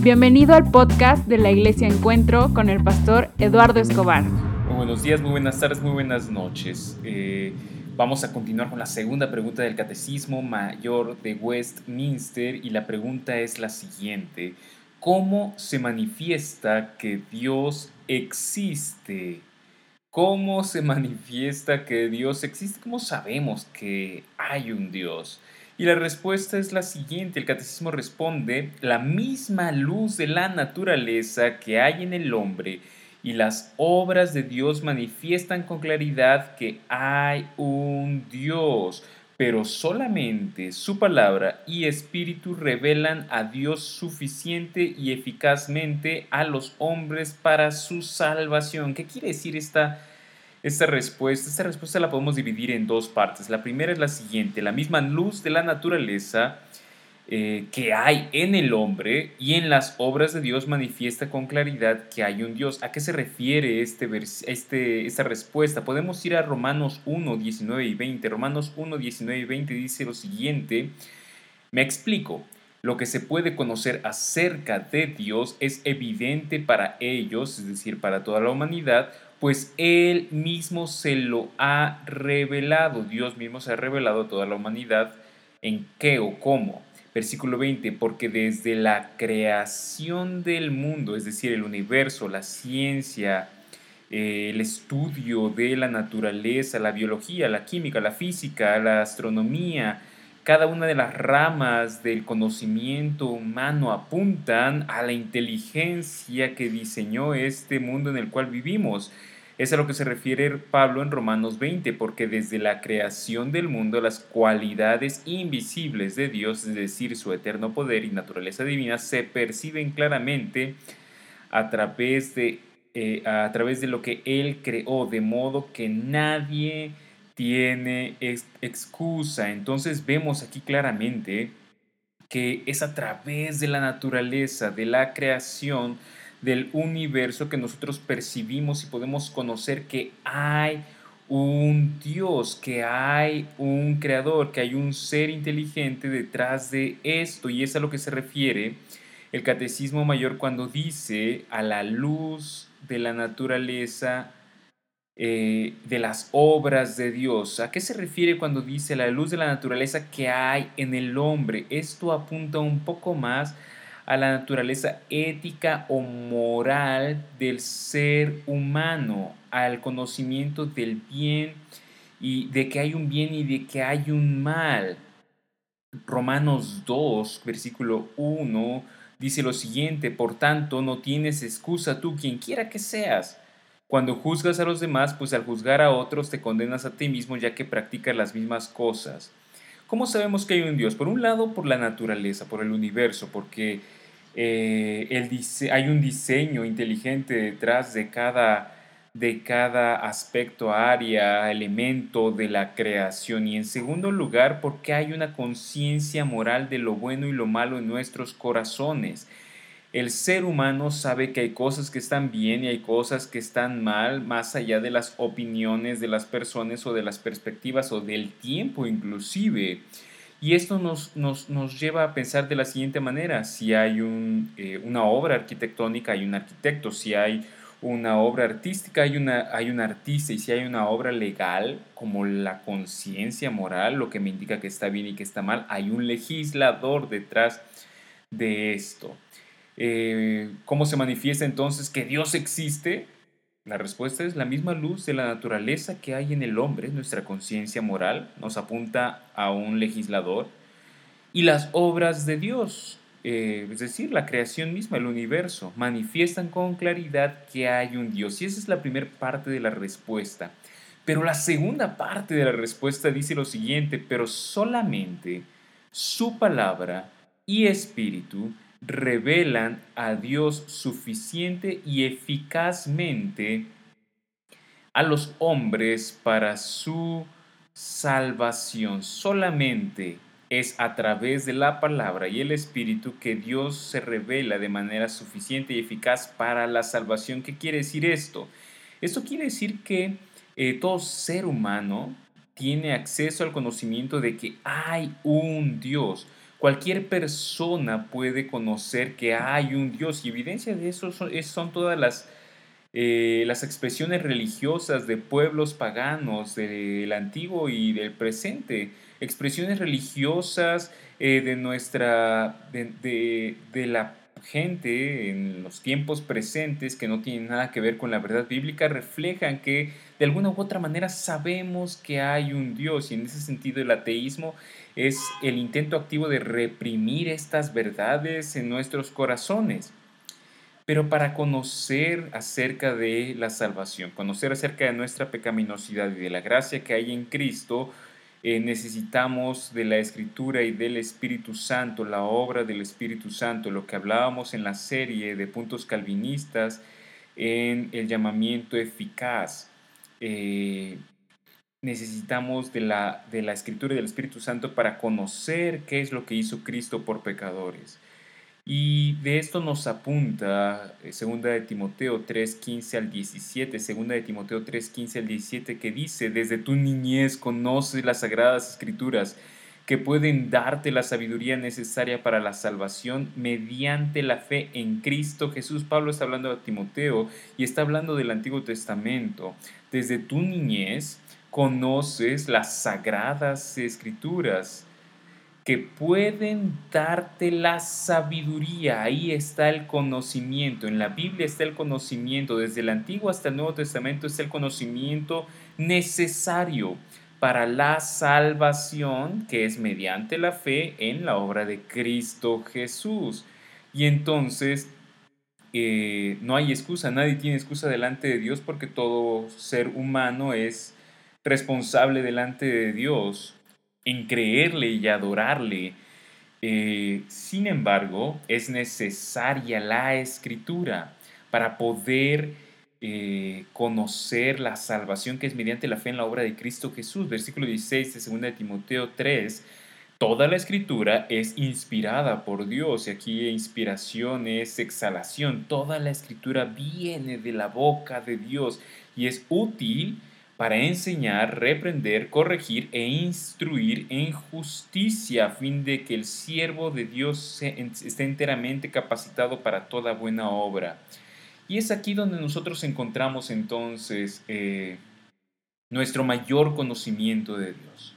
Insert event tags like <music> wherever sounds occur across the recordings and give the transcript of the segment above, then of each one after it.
Bienvenido al podcast de la Iglesia Encuentro con el pastor Eduardo Escobar. Muy buenos días, muy buenas tardes, muy buenas noches. Eh, vamos a continuar con la segunda pregunta del Catecismo Mayor de Westminster y la pregunta es la siguiente. ¿Cómo se manifiesta que Dios existe? ¿Cómo se <laughs> manifiesta que Dios existe? ¿Cómo sabemos que hay un Dios? Y la respuesta es la siguiente. El catecismo responde, la misma luz de la naturaleza que hay en el hombre y las obras de Dios manifiestan con claridad que hay un Dios, pero solamente su palabra y espíritu revelan a Dios suficiente y eficazmente a los hombres para su salvación. ¿Qué quiere decir esta esta respuesta, esta respuesta la podemos dividir en dos partes. La primera es la siguiente, la misma luz de la naturaleza eh, que hay en el hombre y en las obras de Dios manifiesta con claridad que hay un Dios. ¿A qué se refiere este, este, esta respuesta? Podemos ir a Romanos 1, 19 y 20. Romanos 1, 19 y 20 dice lo siguiente, me explico. Lo que se puede conocer acerca de Dios es evidente para ellos, es decir, para toda la humanidad, pues Él mismo se lo ha revelado. Dios mismo se ha revelado a toda la humanidad en qué o cómo. Versículo 20, porque desde la creación del mundo, es decir, el universo, la ciencia, eh, el estudio de la naturaleza, la biología, la química, la física, la astronomía, cada una de las ramas del conocimiento humano apuntan a la inteligencia que diseñó este mundo en el cual vivimos. Es a lo que se refiere Pablo en Romanos 20, porque desde la creación del mundo las cualidades invisibles de Dios, es decir, su eterno poder y naturaleza divina, se perciben claramente a través de, eh, a través de lo que Él creó, de modo que nadie tiene excusa. Entonces vemos aquí claramente que es a través de la naturaleza, de la creación, del universo que nosotros percibimos y podemos conocer que hay un Dios, que hay un creador, que hay un ser inteligente detrás de esto. Y es a lo que se refiere el Catecismo Mayor cuando dice a la luz de la naturaleza eh, de las obras de Dios. ¿A qué se refiere cuando dice la luz de la naturaleza que hay en el hombre? Esto apunta un poco más a la naturaleza ética o moral del ser humano, al conocimiento del bien y de que hay un bien y de que hay un mal. Romanos 2, versículo 1, dice lo siguiente, por tanto no tienes excusa tú, quien quiera que seas cuando juzgas a los demás, pues al juzgar a otros te condenas a ti mismo ya que practicas las mismas cosas. ¿Cómo sabemos que hay un Dios? Por un lado, por la naturaleza, por el universo, porque eh, hay un diseño inteligente detrás de cada, de cada aspecto, área, elemento de la creación. Y en segundo lugar, porque hay una conciencia moral de lo bueno y lo malo en nuestros corazones el ser humano sabe que hay cosas que están bien y hay cosas que están mal, más allá de las opiniones de las personas o de las perspectivas o del tiempo inclusive. Y esto nos, nos, lleva a pensar de la siguiente manera, si hay eh, una obra arquitectónica, hay un arquitecto, si hay una obra artística, hay, una, hay un artista, y si hay una obra legal, como la conciencia moral, lo que me indica que está bien y que está mal, hay un legislador detrás de esto. Eh, ¿Cómo se manifiesta entonces que Dios existe? La respuesta es la misma luz de la naturaleza que hay en el hombre, nuestra conciencia moral nos apunta a un legislador, y las obras de Dios, eh, es decir, la creación misma, el universo, manifiestan con claridad que hay un Dios. Y esa es la primera parte de la respuesta. Pero la segunda parte de la respuesta dice lo siguiente, pero solamente su palabra y espíritu revelan a Dios suficiente y eficazmente a los hombres para su salvación. Solamente es a través de la palabra y el Espíritu que Dios se revela de manera suficiente y eficaz para la salvación. ¿Qué quiere decir esto? Esto quiere decir que eh, todo ser humano tiene acceso al conocimiento de que hay un Dios Cualquier persona puede conocer que hay un Dios y evidencia de eso son, todas las, eh, las expresiones religiosas de pueblos paganos del antiguo y del presente. Expresiones religiosas eh, de nuestra, de, de la gente en los tiempos presentes que no tienen nada que ver con la verdad bíblica reflejan que de alguna u otra manera sabemos que hay un Dios y en ese sentido el ateísmo es el intento activo de reprimir estas verdades en nuestros corazones. Pero para conocer acerca de la salvación, conocer acerca de nuestra pecaminosidad y de la gracia que hay en Cristo, eh, necesitamos de la Escritura y del Espíritu Santo, la obra del Espíritu Santo, lo que hablábamos en la serie de puntos calvinistas en el llamamiento eficaz. Eh, necesitamos de la, de la Escritura y del Espíritu Santo para conocer qué es lo que hizo Cristo por pecadores. Y de esto nos apunta eh, segunda de Timoteo 3, 15 al 17, segunda de Timoteo 3, 15 al 17, que dice, desde tu niñez conoces las sagradas escrituras que pueden darte la sabiduría necesaria para la salvación mediante la fe en Cristo Jesús. Pablo está hablando de Timoteo y está hablando del Antiguo Testamento. Desde tu niñez conoces las sagradas escrituras que pueden darte la sabiduría. Ahí está el conocimiento. En la Biblia está el conocimiento. Desde el Antiguo hasta el Nuevo Testamento está el conocimiento necesario para la salvación, que es mediante la fe en la obra de Cristo Jesús. Y entonces eh, no hay excusa, nadie tiene excusa delante de Dios porque todo ser humano es responsable delante de Dios en creerle y adorarle. Eh, sin embargo, es necesaria la escritura para poder eh, conocer la salvación que es mediante la fe en la obra de Cristo Jesús. Versículo 16 de 2 de Timoteo 3. Toda la escritura es inspirada por Dios y aquí inspiración es exhalación. Toda la escritura viene de la boca de Dios y es útil para enseñar, reprender, corregir e instruir en justicia, a fin de que el siervo de Dios esté enteramente capacitado para toda buena obra. Y es aquí donde nosotros encontramos entonces eh, nuestro mayor conocimiento de Dios.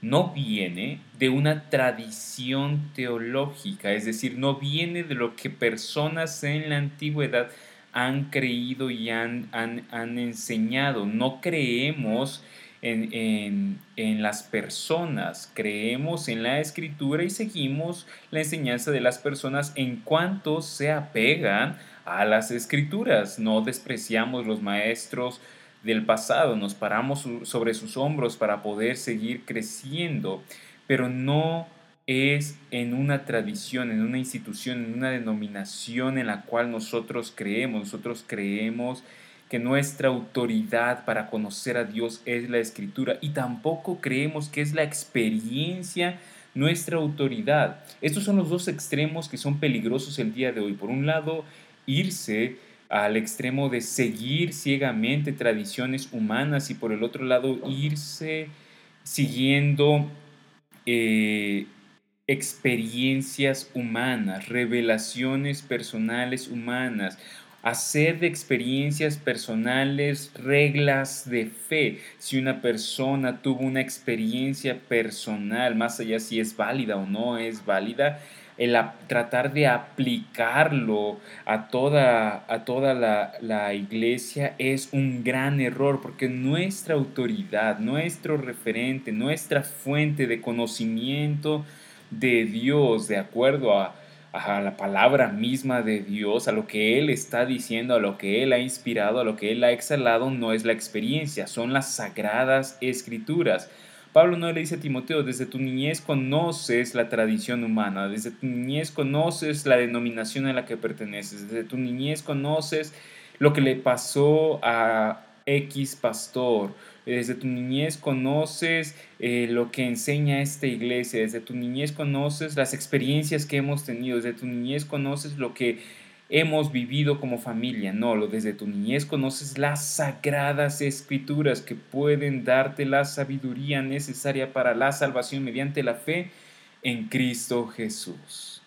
No viene de una tradición teológica, es decir, no viene de lo que personas en la antigüedad han creído y han, han, enseñado. No creemos en, en, las personas, creemos en la escritura y seguimos la enseñanza de las personas en cuanto se apegan a las escrituras. No despreciamos los maestros del pasado, nos paramos sobre sus hombros para poder seguir creciendo, pero no es en una tradición, en una institución, en una denominación en la cual nosotros creemos. Nosotros creemos que nuestra autoridad para conocer a Dios es la escritura y tampoco creemos que es la experiencia nuestra autoridad. Estos son los dos extremos que son peligrosos el día de hoy. Por un lado, irse al extremo de seguir ciegamente tradiciones humanas y por el otro lado irse siguiendo eh, experiencias humanas, revelaciones personales humanas, hacer de experiencias personales reglas de fe. Si una persona tuvo una experiencia personal, más allá si es válida o no es válida, el tratar de aplicarlo a toda, a toda la, la, iglesia es un gran error porque nuestra autoridad, nuestro referente, nuestra fuente de conocimiento, de Dios, de acuerdo a, la palabra misma de Dios, a lo que Él está diciendo, a lo que Él ha inspirado, a lo que Él ha exhalado, no es la experiencia, son las sagradas escrituras. Pablo no le dice a Timoteo, desde tu niñez conoces la tradición humana, desde tu niñez conoces la denominación a la que perteneces, desde tu niñez conoces lo que le pasó a X pastor, desde tu niñez conoces eh, lo que enseña esta iglesia, desde tu niñez conoces las experiencias que hemos tenido, desde tu niñez conoces lo que hemos vivido como familia, no, desde tu niñez conoces las sagradas escrituras que pueden darte la sabiduría necesaria para la salvación mediante la fe en Cristo Jesús.